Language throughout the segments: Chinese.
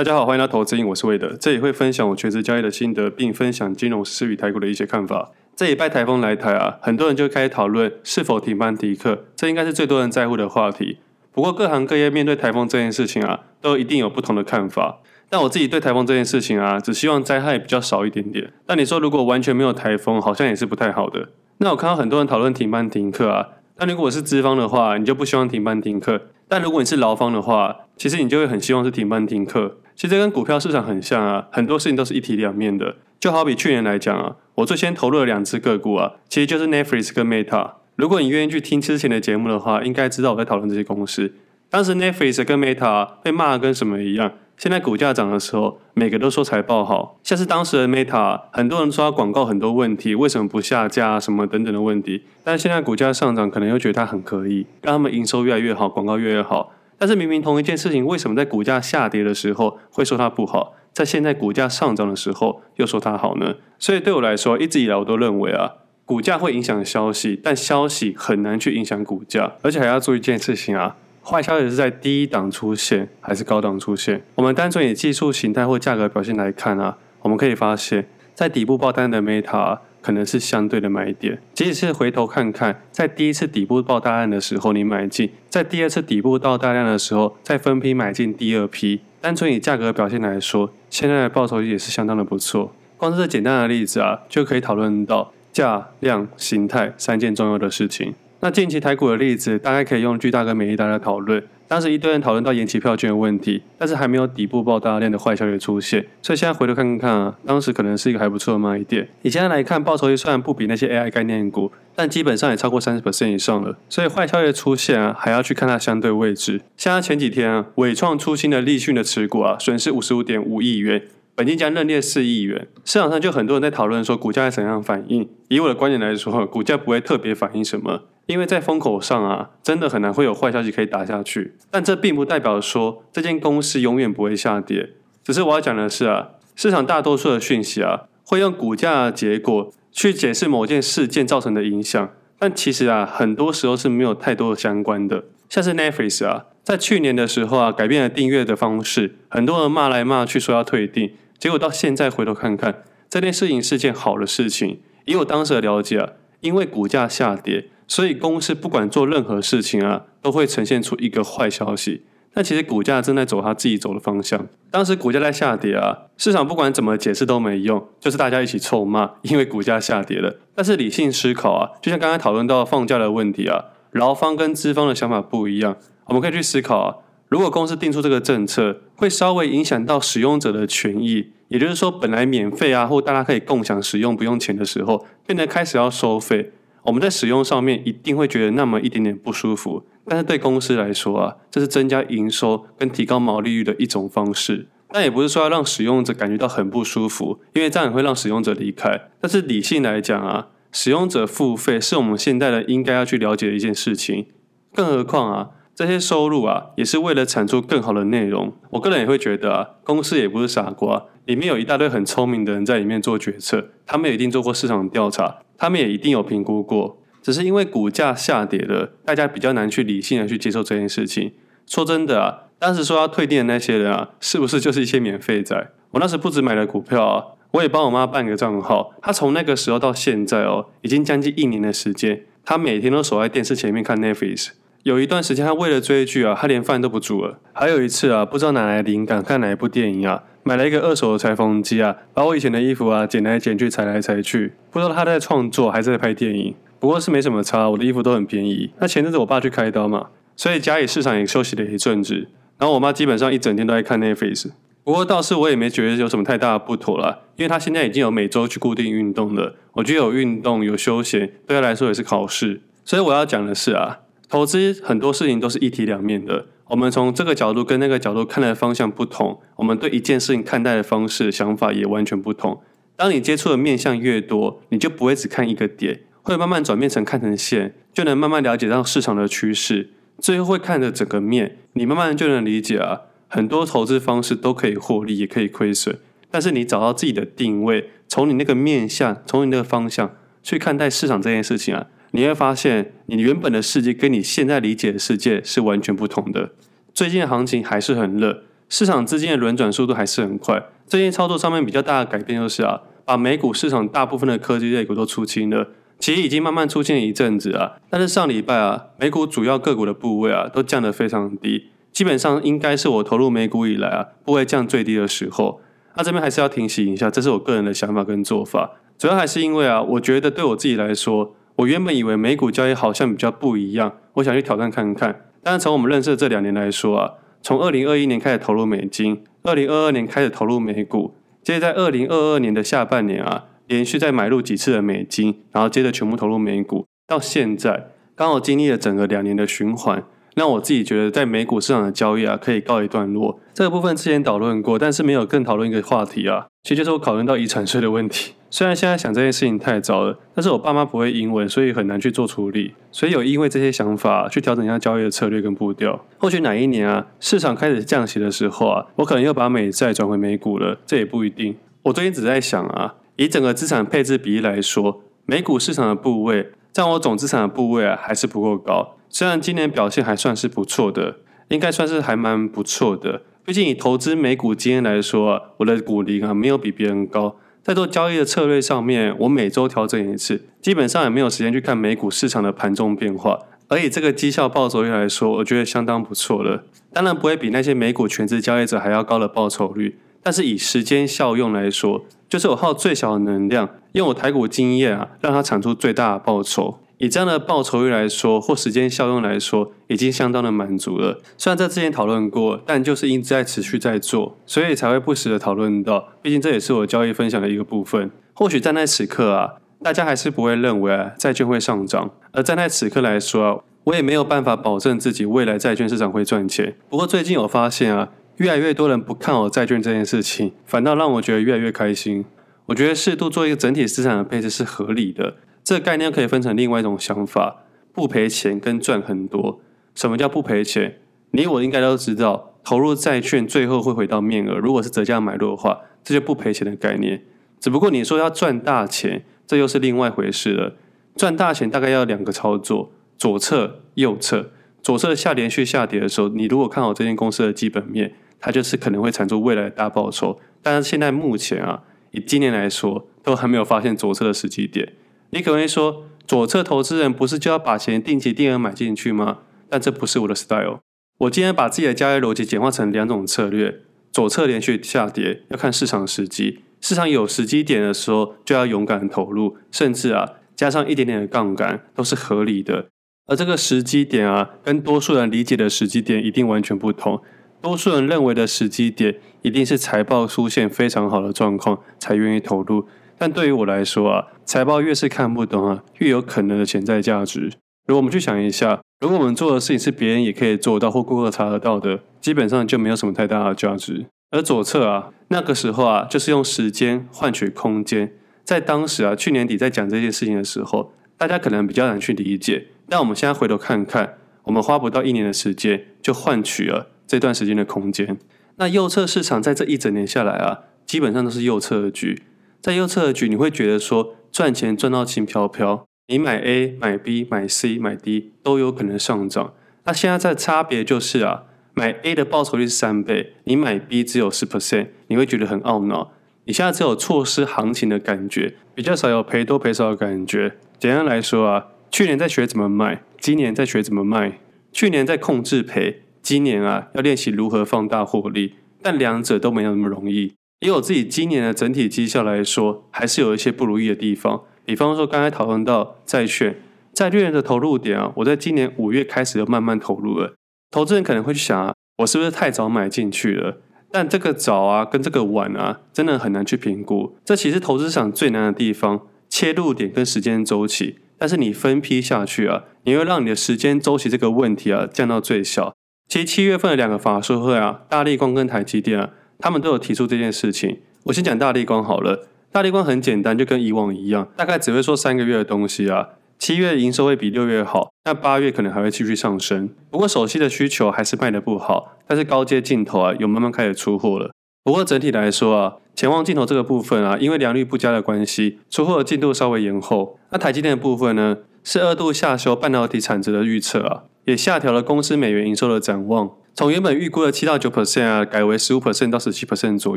大家好，欢迎来到投资瘾，我是魏德，这里会分享我全职交易的心得，并分享金融时事与台股的一些看法。这礼拜台风来台啊，很多人就开始讨论是否停班停课，这应该是最多人在乎的话题。不过各行各业面对台风这件事情啊，都一定有不同的看法。但我自己对台风这件事情啊，只希望灾害比较少一点点。但你说如果完全没有台风，好像也是不太好的。那我看到很多人讨论停班停课啊，那如果是资方的话，你就不希望停班停课。但如果你是劳方的话，其实你就会很希望是停班停课。其实跟股票市场很像啊，很多事情都是一体两面的。就好比去年来讲啊，我最先投入了两只个股啊，其实就是 Netflix 跟 Meta。如果你愿意去听之前的节目的话，应该知道我在讨论这些公司。当时 Netflix 跟 Meta 被骂的跟什么一样？现在股价涨的时候，每个都说财报好，像是当时的 Meta，很多人说它广告很多问题，为什么不下架什么等等的问题。但现在股价上涨，可能又觉得它很可以，让他们营收越来越好，广告越来越好。但是明明同一件事情，为什么在股价下跌的时候会说它不好，在现在股价上涨的时候又说它好呢？所以对我来说，一直以来我都认为啊，股价会影响消息，但消息很难去影响股价。而且还要做一件事情啊，坏消息是在低档出现还是高档出现？我们单纯以技术形态或价格表现来看啊，我们可以发现，在底部爆单的 Meta。可能是相对的买点，即使是回头看看，在第一次底部爆大量的时候你买进，在第二次底部到大量的时候再分批买进第二批。单纯以价格表现来说，现在的报酬也是相当的不错。光是这简单的例子啊，就可以讨论到价量形态三件重要的事情。那近期台股的例子，大概可以用巨大跟美丽大来讨论。当时一堆人讨论到延期票券的问题，但是还没有底部爆大量的坏消息出现，所以现在回头看看啊，当时可能是一个还不错的买点。以现在来看，报酬率虽然不比那些 AI 概念股，但基本上也超过三十 percent 以上了。所以坏消息的出现啊，还要去看它相对位置。像前几天啊，伟创出新的立讯的持股啊，损失五十五点五亿元，本金将认列四亿元。市场上就很多人在讨论说，股价是怎样反应？以我的观点来说，股价不会特别反应什么。因为在风口上啊，真的很难会有坏消息可以打下去。但这并不代表说这间公司永远不会下跌。只是我要讲的是啊，市场大多数的讯息啊，会用股价的结果去解释某件事件造成的影响。但其实啊，很多时候是没有太多的相关的。像是 Netflix 啊，在去年的时候啊，改变了订阅的方式，很多人骂来骂去说要退订，结果到现在回头看看，这件事情是件好的事情。以我当时的了解啊，因为股价下跌。所以公司不管做任何事情啊，都会呈现出一个坏消息。但其实股价正在走它自己走的方向。当时股价在下跌啊，市场不管怎么解释都没用，就是大家一起臭骂，因为股价下跌了。但是理性思考啊，就像刚才讨论到放假的问题啊，劳方跟资方的想法不一样，我们可以去思考啊，如果公司定出这个政策，会稍微影响到使用者的权益，也就是说本来免费啊，或大家可以共享使用不用钱的时候，变得开始要收费。我们在使用上面一定会觉得那么一点点不舒服，但是对公司来说啊，这是增加营收跟提高毛利率的一种方式。但也不是说要让使用者感觉到很不舒服，因为这样也会让使用者离开。但是理性来讲啊，使用者付费是我们现在的应该要去了解的一件事情。更何况啊，这些收入啊，也是为了产出更好的内容。我个人也会觉得啊，公司也不是傻瓜，里面有一大堆很聪明的人在里面做决策，他们也一定做过市场调查。他们也一定有评估过，只是因为股价下跌了，大家比较难去理性的去接受这件事情。说真的啊，当时说要退订的那些人啊，是不是就是一些免费仔？我那时不止买了股票啊，我也帮我妈办个账号。她从那个时候到现在哦，已经将近一年的时间，她每天都守在电视前面看 Netflix。有一段时间，她为了追剧啊，她连饭都不煮了。还有一次啊，不知道哪来灵感，看哪一部电影啊。买了一个二手的裁缝机啊，把我以前的衣服啊剪来剪去，裁来裁去。不知道他在创作还是在拍电影，不过是没什么差。我的衣服都很便宜。那前阵子我爸去开刀嘛，所以家里市场也休息了一阵子。然后我妈基本上一整天都在看 Netflix。不过倒是我也没觉得有什么太大的不妥啦，因为她现在已经有每周去固定运动了。我觉得有运动有休闲，对她来说也是好事。所以我要讲的是啊，投资很多事情都是一体两面的。我们从这个角度跟那个角度看的方向不同，我们对一件事情看待的方式、想法也完全不同。当你接触的面向越多，你就不会只看一个点，会慢慢转变成看成线，就能慢慢了解到市场的趋势。最后会看着整个面，你慢慢就能理解啊，很多投资方式都可以获利，也可以亏损。但是你找到自己的定位，从你那个面向，从你那个方向去看待市场这件事情啊。你会发现，你原本的世界跟你现在理解的世界是完全不同的。最近的行情还是很热，市场资金的轮转速度还是很快。最近操作上面比较大的改变就是啊，把美股市场大部分的科技类股都出清了。其实已经慢慢出现一阵子啊，但是上礼拜啊，美股主要个股的部位啊都降得非常低，基本上应该是我投入美股以来啊部位降最低的时候。那这边还是要提醒一下，这是我个人的想法跟做法，主要还是因为啊，我觉得对我自己来说，我原本以为美股交易好像比较不一样，我想去挑战看看。但是从我们认识的这两年来说啊，从二零二一年开始投入美金，二零二二年开始投入美股，接着在二零二二年的下半年啊。连续再买入几次的美金，然后接着全部投入美股，到现在刚好经历了整个两年的循环，让我自己觉得在美股市场的交易啊可以告一段落。这个部分之前讨论过，但是没有更讨论一个话题啊，其实就是我讨论到遗产税的问题。虽然现在想这件事情太早了，但是我爸妈不会英文，所以很难去做处理，所以有因为这些想法去调整一下交易的策略跟步调。或许哪一年啊市场开始降息的时候啊，我可能又把美债转回美股了，这也不一定。我最近只在想啊。以整个资产配置比例来说，美股市场的部位占我总资产的部位啊，还是不够高。虽然今年表现还算是不错的，应该算是还蛮不错的。毕竟以投资美股经验来说，我的股龄啊没有比别人高。在做交易的策略上面，我每周调整一次，基本上也没有时间去看美股市场的盘中变化。而以这个绩效报酬率来说，我觉得相当不错了。当然不会比那些美股全职交易者还要高的报酬率，但是以时间效用来说，就是我耗最小的能量，用我台股经验啊，让它产出最大的报酬。以这样的报酬率来说，或时间效用来说，已经相当的满足了。虽然在之前讨论过，但就是一直在持续在做，所以才会不时的讨论到。毕竟这也是我交易分享的一个部分。或许站在此刻啊，大家还是不会认为啊债券会上涨，而站在此刻来说啊，我也没有办法保证自己未来债券市场会赚钱。不过最近有发现啊。越来越多人不看好债券这件事情，反倒让我觉得越来越开心。我觉得适度做一个整体资产的配置是合理的。这个概念可以分成另外一种想法：不赔钱跟赚很多。什么叫不赔钱？你我应该都知道，投入债券最后会回到面额。如果是折价买入的话，这就不赔钱的概念。只不过你说要赚大钱，这又是另外一回事了。赚大钱大概要两个操作：左侧、右侧。左侧下连续下跌的时候，你如果看好这间公司的基本面。它就是可能会产出未来的大报酬，但是现在目前啊，以今年来说，都还没有发现左侧的时机点。你可能会说，左侧投资人不是就要把钱定期定额买进去吗？但这不是我的 style。我今天把自己的交易逻辑简化成两种策略：左侧连续下跌要看市场时机，市场有时机点的时候就要勇敢投入，甚至啊加上一点点的杠杆都是合理的。而这个时机点啊，跟多数人理解的时机点一定完全不同。多数人认为的时机点，一定是财报出现非常好的状况才愿意投入。但对于我来说啊，财报越是看不懂啊，越有可能的潜在价值。如果我们去想一下，如果我们做的事情是别人也可以做到或顾客查得到的，基本上就没有什么太大的价值。而左侧啊，那个时候啊，就是用时间换取空间。在当时啊，去年底在讲这件事情的时候，大家可能比较难去理解。但我们现在回头看看，我们花不到一年的时间就换取了。这段时间的空间，那右侧市场在这一整年下来啊，基本上都是右侧的局。在右侧的局，你会觉得说赚钱赚到轻飘飘，你买 A、买 B、买 C、买 D 都有可能上涨。那现在在差别就是啊，买 A 的报酬率是三倍，你买 B 只有十 percent，你会觉得很懊恼。你现在只有错失行情的感觉，比较少有赔多赔少的感觉。简单来说啊，去年在学怎么卖，今年在学怎么卖，去年在控制赔。今年啊，要练习如何放大获利，但两者都没有那么容易。以我自己今年的整体绩效来说，还是有一些不如意的地方。比方说，刚才讨论到债券，债券的投入点啊，我在今年五月开始就慢慢投入了。投资人可能会去想啊，我是不是太早买进去了？但这个早啊，跟这个晚啊，真的很难去评估。这其实投资上最难的地方，切入点跟时间周期。但是你分批下去啊，你会让你的时间周期这个问题啊降到最小。其实七月份的两个法说会啊，大力光跟台积电啊，他们都有提出这件事情。我先讲大立光好了，大立光很简单，就跟以往一样，大概只会说三个月的东西啊。七月营收会比六月好，那八月可能还会继续上升。不过手机的需求还是卖得不好，但是高阶镜头啊，有慢慢开始出货了。不过整体来说啊，潜望镜头这个部分啊，因为良率不佳的关系，出货的进度稍微延后。那台积电的部分呢，是二度下修半导体产值的预测啊。也下调了公司美元营收的展望，从原本预估的七到九 percent 啊，改为十五 percent 到十七 percent 左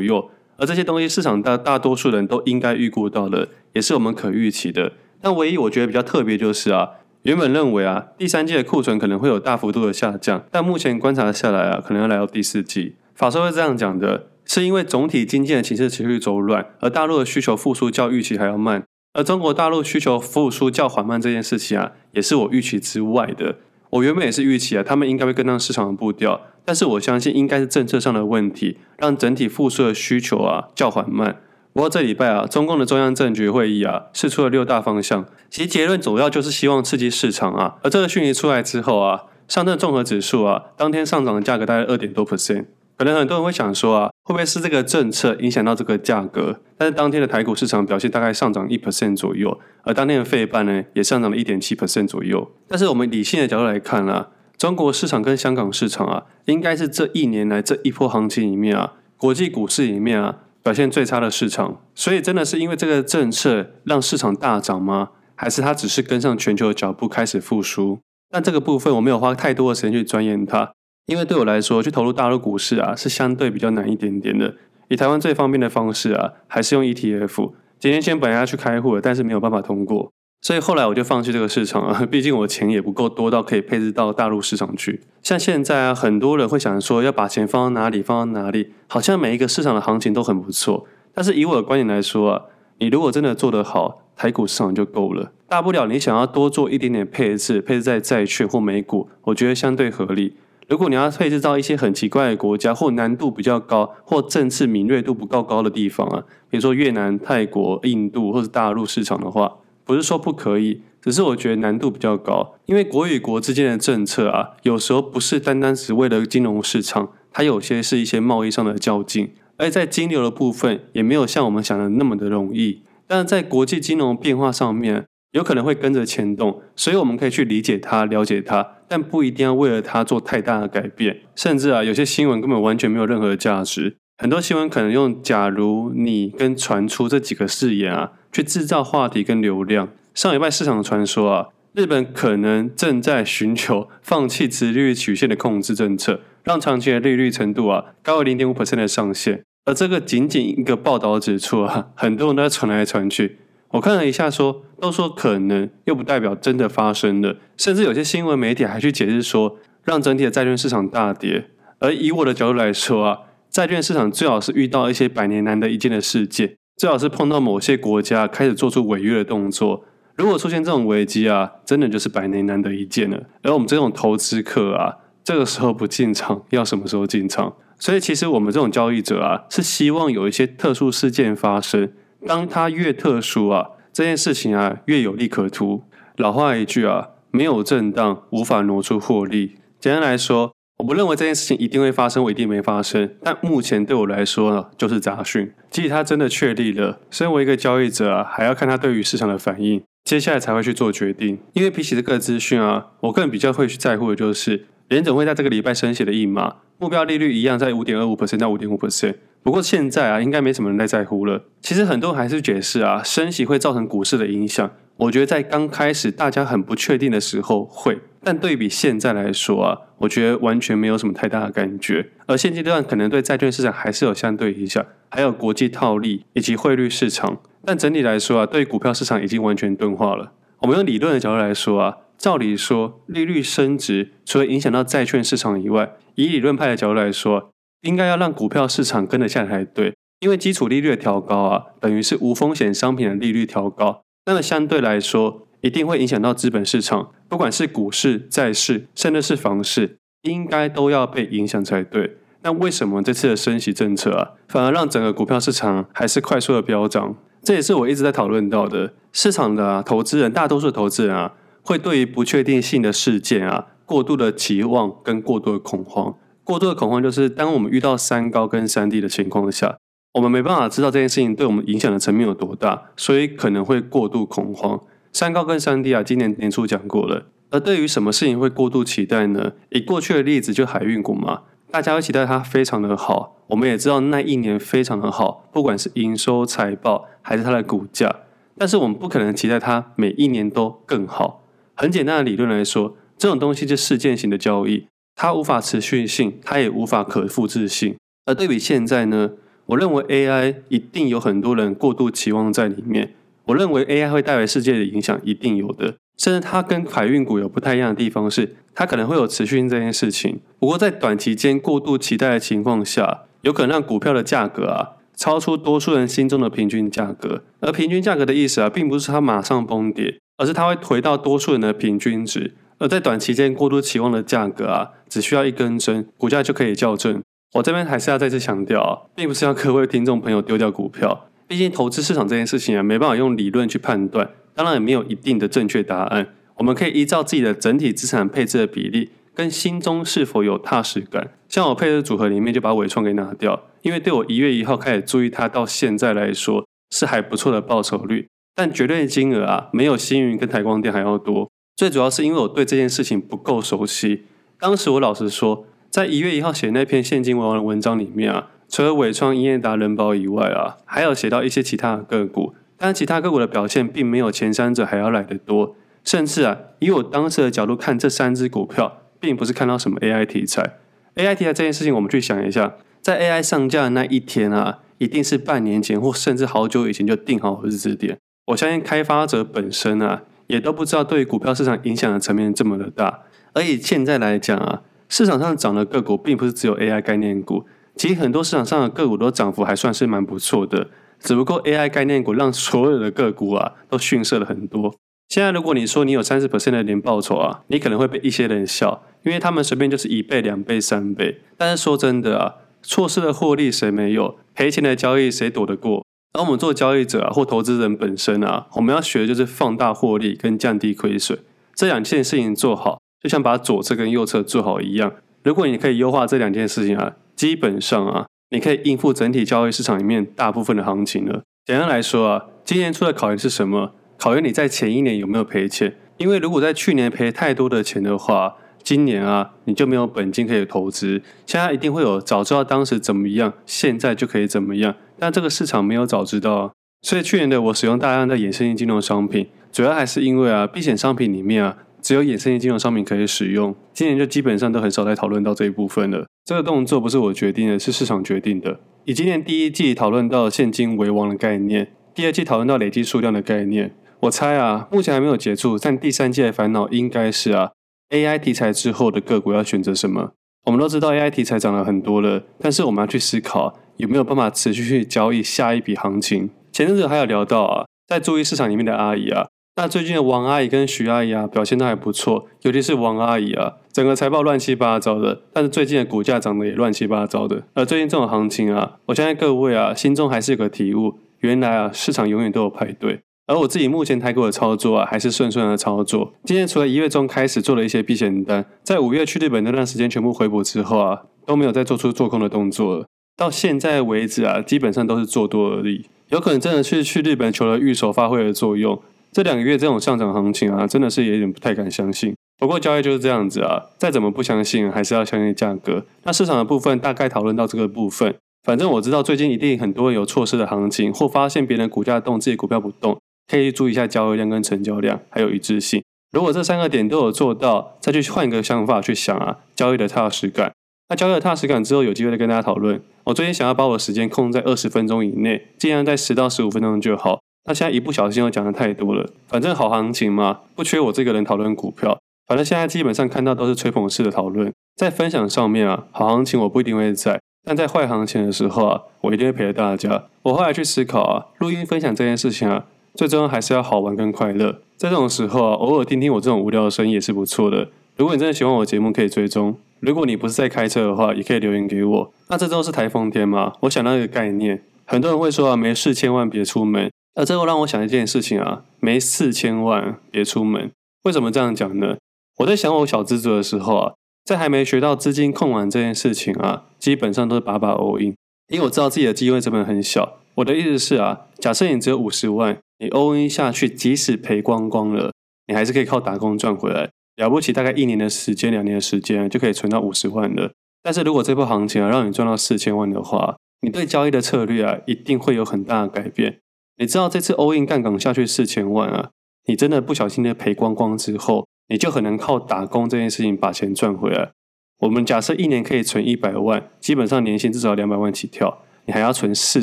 右。而这些东西，市场大大多数人都应该预估到了，也是我们可预期的。但唯一我觉得比较特别就是啊，原本认为啊，第三季的库存可能会有大幅度的下降，但目前观察下来啊，可能要来到第四季。法说会这样讲的，是因为总体经济的情势持续走软，而大陆的需求复苏较预期还要慢，而中国大陆需求复苏较缓慢这件事情啊，也是我预期之外的。我原本也是预期啊，他们应该会跟上市场的步调，但是我相信应该是政策上的问题，让整体复苏的需求啊较缓慢。不过这礼拜啊，中共的中央政局会议啊，释出了六大方向，其结论主要就是希望刺激市场啊。而这个讯息出来之后啊，上证综合指数啊，当天上涨的价格大概二点多 percent。可能很多人会想说啊，会不会是这个政策影响到这个价格？但是当天的台股市场表现大概上涨一 percent 左右，而当天的费半呢，也上涨了一点七 percent 左右。但是我们理性的角度来看啊，中国市场跟香港市场啊，应该是这一年来这一波行情里面啊，国际股市里面啊。表现最差的市场，所以真的是因为这个政策让市场大涨吗？还是它只是跟上全球的脚步开始复苏？但这个部分我没有花太多的时间去钻研它，因为对我来说，去投入大陆股市啊是相对比较难一点点的。以台湾最方便的方式啊，还是用 ETF。几年前本来要去开户的，但是没有办法通过。所以后来我就放弃这个市场啊，毕竟我钱也不够多到可以配置到大陆市场去。像现在啊，很多人会想说要把钱放到哪里，放到哪里，好像每一个市场的行情都很不错。但是以我的观点来说啊，你如果真的做得好，台股市场就够了。大不了你想要多做一点点配置，配置在债券或美股，我觉得相对合理。如果你要配置到一些很奇怪的国家，或难度比较高，或政治敏锐度不够高的地方啊，比如说越南、泰国、印度或是大陆市场的话。不是说不可以，只是我觉得难度比较高，因为国与国之间的政策啊，有时候不是单单只为了金融市场，它有些是一些贸易上的较劲，而在金流的部分也没有像我们想的那么的容易。但在国际金融变化上面，有可能会跟着牵动，所以我们可以去理解它、了解它，但不一定要为了它做太大的改变。甚至啊，有些新闻根本完全没有任何价值，很多新闻可能用“假如你”跟“传出”这几个字眼啊。去制造话题跟流量。上礼拜市场传说啊，日本可能正在寻求放弃直利率曲线的控制政策，让长期的利率程度啊高于零点五 percent 的上限。而这个仅仅一个报道指出啊，很多人都在传来传去。我看了一下说，都说可能，又不代表真的发生了。甚至有些新闻媒体还去解释说，让整体的债券市场大跌。而以我的角度来说啊，债券市场最好是遇到一些百年难得一见的事件。最好是碰到某些国家开始做出违约的动作，如果出现这种危机啊，真的就是百年难得一见了。而我们这种投资客啊，这个时候不进场，要什么时候进场？所以其实我们这种交易者啊，是希望有一些特殊事件发生。当它越特殊啊，这件事情啊越有利可图。老话一句啊，没有震荡，无法挪出获利。简单来说。我不认为这件事情一定会发生，我一定没发生。但目前对我来说呢，就是杂讯。即使它真的确立了，身为一个交易者啊，还要看它对于市场的反应，接下来才会去做决定。因为比起这个资讯啊，我个人比较会去在乎的就是，联总会在这个礼拜升息的一码，目标利率一样在五点二五 percent 到五点五 percent。不过现在啊，应该没什么人在在乎了。其实很多人还是解释啊，升息会造成股市的影响。我觉得在刚开始大家很不确定的时候会，但对比现在来说啊，我觉得完全没有什么太大的感觉。而现阶段可能对债券市场还是有相对影响，还有国际套利以及汇率市场。但整体来说啊，对股票市场已经完全钝化了。我们用理论的角度来说啊，照理说利率升值除了影响到债券市场以外，以理论派的角度来说，应该要让股票市场跟得下才对，因为基础利率的调高啊，等于是无风险商品的利率调高。那么相对来说，一定会影响到资本市场，不管是股市、债市，甚至是房市，应该都要被影响才对。那为什么这次的升息政策啊，反而让整个股票市场还是快速的飙涨？这也是我一直在讨论到的。市场的，投资人，大多数投资人啊，会对于不确定性的事件啊，过度的期望跟过度的恐慌。过度的恐慌就是当我们遇到三高跟三低的情况下。我们没办法知道这件事情对我们影响的层面有多大，所以可能会过度恐慌。三高跟三低啊，今年年初讲过了。而对于什么事情会过度期待呢？以过去的例子，就海运股嘛，大家会期待它非常的好。我们也知道那一年非常的好，不管是营收、财报还是它的股价。但是我们不可能期待它每一年都更好。很简单的理论来说，这种东西是事件型的交易。它无法持续性，它也无法可复制性。而对比现在呢，我认为 AI 一定有很多人过度期望在里面。我认为 AI 会带来世界的影响，一定有的。甚至它跟海运股有不太一样的地方是，它可能会有持续性这件事情。不过在短期间过度期待的情况下，有可能让股票的价格啊超出多数人心中的平均价格。而平均价格的意思啊，并不是它马上崩跌，而是它会回到多数人的平均值。而在短期间过度期望的价格啊，只需要一根针，股价就可以校正。我这边还是要再次强调啊，并不是要各位听众朋友丢掉股票，毕竟投资市场这件事情啊，没办法用理论去判断。当然也没有一定的正确答案，我们可以依照自己的整体资产配置的比例，跟心中是否有踏实感。像我配置组合里面就把伟创给拿掉，因为对我一月一号开始注意它到现在来说是还不错的报酬率，但绝对金额啊没有星云跟台光电还要多。最主要是因为我对这件事情不够熟悉。当时我老实说，在一月一号写那篇现金为王的文章里面啊，除了纬创、英业达、仁宝以外啊，还有写到一些其他的个股。但其他个股的表现并没有前三者还要来得多，甚至啊，以我当时的角度看，这三只股票并不是看到什么 AI 题材。AI 题材这件事情，我们去想一下，在 AI 上架的那一天啊，一定是半年前或甚至好久以前就定好日子点。我相信开发者本身啊，也都不知道对股票市场影响的层面这么的大。而以现在来讲啊，市场上涨的个股并不是只有 AI 概念股，其实很多市场上的个股都涨幅还算是蛮不错的。只不过 AI 概念股让所有的个股啊都逊色了很多。现在如果你说你有三十 percent 的年报酬啊，你可能会被一些人笑，因为他们随便就是一倍、两倍、三倍。但是说真的啊，错失的获利谁没有？赔钱的交易谁躲得过？而我们做交易者啊，或投资人本身啊，我们要学的就是放大获利跟降低亏损这两件事情做好，就像把左侧跟右侧做好一样。如果你可以优化这两件事情啊，基本上啊。你可以应付整体交易市场里面大部分的行情了。简单来说啊，今年出的考验是什么？考验你在前一年有没有赔钱。因为如果在去年赔太多的钱的话，今年啊你就没有本金可以投资。现在一定会有早知道当时怎么样，现在就可以怎么样。但这个市场没有早知道啊，所以去年的我使用大量的衍生性金融商品，主要还是因为啊避险商品里面啊。只有衍生性金融商品可以使用，今年就基本上都很少再讨论到这一部分了。这个动作不是我决定的，是市场决定的。以今年第一季讨论到现金为王的概念，第二季讨论到累积数量的概念。我猜啊，目前还没有结束，但第三季的烦恼应该是啊，AI 题材之后的个股要选择什么？我们都知道 AI 题材涨了很多了，但是我们要去思考有没有办法持续去交易下一笔行情。前阵子还有聊到啊，在注意市场里面的阿姨啊。那最近的王阿姨跟徐阿姨啊，表现都还不错，尤其是王阿姨啊，整个财报乱七八糟的，但是最近的股价涨得也乱七八糟的。而最近这种行情啊，我相信各位啊，心中还是有个体悟，原来啊，市场永远都有排队。而我自己目前台股的操作啊，还是顺顺的操作。今天除了一月中开始做了一些避险单，在五月去日本那段时间全部回补之后啊，都没有再做出做空的动作了。到现在为止啊，基本上都是做多而已。有可能真的是去日本求了预手发挥了作用。这两个月这种上涨行情啊，真的是有点不太敢相信。不过交易就是这样子啊，再怎么不相信，还是要相信价格。那市场的部分大概讨论到这个部分。反正我知道最近一定很多有错失的行情，或发现别人股价动，自己股票不动，可以注意一下交易量跟成交量，还有一致性。如果这三个点都有做到，再去换一个想法去想啊，交易的踏实感。那交易的踏实感之后，有机会再跟大家讨论。我最近想要把我的时间控在二十分钟以内，尽量在十到十五分钟就好。那现在一不小心又讲的太多了，反正好行情嘛，不缺我这个人讨论股票。反正现在基本上看到都是吹捧式的讨论，在分享上面啊，好行情我不一定会在，但在坏行情的时候啊，我一定会陪着大家。我后来去思考啊，录音分享这件事情啊，最终还是要好玩跟快乐。在这种时候啊，偶尔听听我这种无聊的声音也是不错的。如果你真的喜欢我节目，可以追踪。如果你不是在开车的话，也可以留言给我。那这周是台风天嘛，我想到一个概念，很多人会说啊，没事千万别出门。那这会让我想一件事情啊，没事千万别出门。为什么这样讲呢？我在想我小资族的时候啊，在还没学到资金控管这件事情啊，基本上都是把把 all in，因为我知道自己的机会成本很小。我的意思是啊，假设你只有五十万，你 all in 下去，即使赔光光了，你还是可以靠打工赚回来。了不起，大概一年的时间、两年的时间就可以存到五十万了。但是如果这波行情啊，让你赚到四千万的话，你对交易的策略啊，一定会有很大的改变。你知道这次 all in 杠杆下去四千万啊，你真的不小心的赔光光之后，你就很难靠打工这件事情把钱赚回来。我们假设一年可以存一百万，基本上年薪至少两百万起跳，你还要存四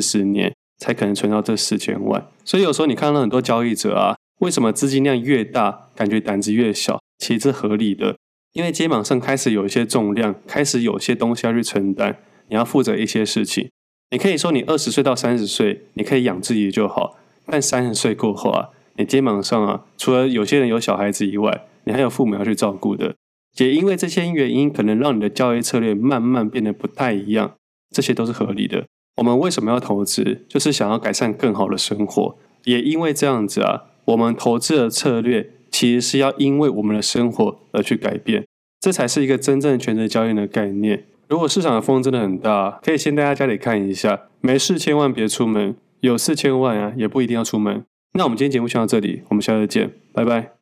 十年才可能存到这四千万。所以有时候你看到很多交易者啊，为什么资金量越大，感觉胆子越小？其实是合理的，因为肩膀上开始有一些重量，开始有些东西要去承担，你要负责一些事情。你可以说你二十岁到三十岁，你可以养自己就好，但三十岁过后啊，你肩膀上啊，除了有些人有小孩子以外，你还有父母要去照顾的。也因为这些原因，可能让你的交易策略慢慢变得不太一样，这些都是合理的。我们为什么要投资？就是想要改善更好的生活。也因为这样子啊，我们投资的策略其实是要因为我们的生活而去改变，这才是一个真正全职交易的概念。如果市场的风真的很大，可以先待在家里看一下，没事千万别出门，有事千万啊也不一定要出门。那我们今天节目先到这里，我们下次见，拜拜。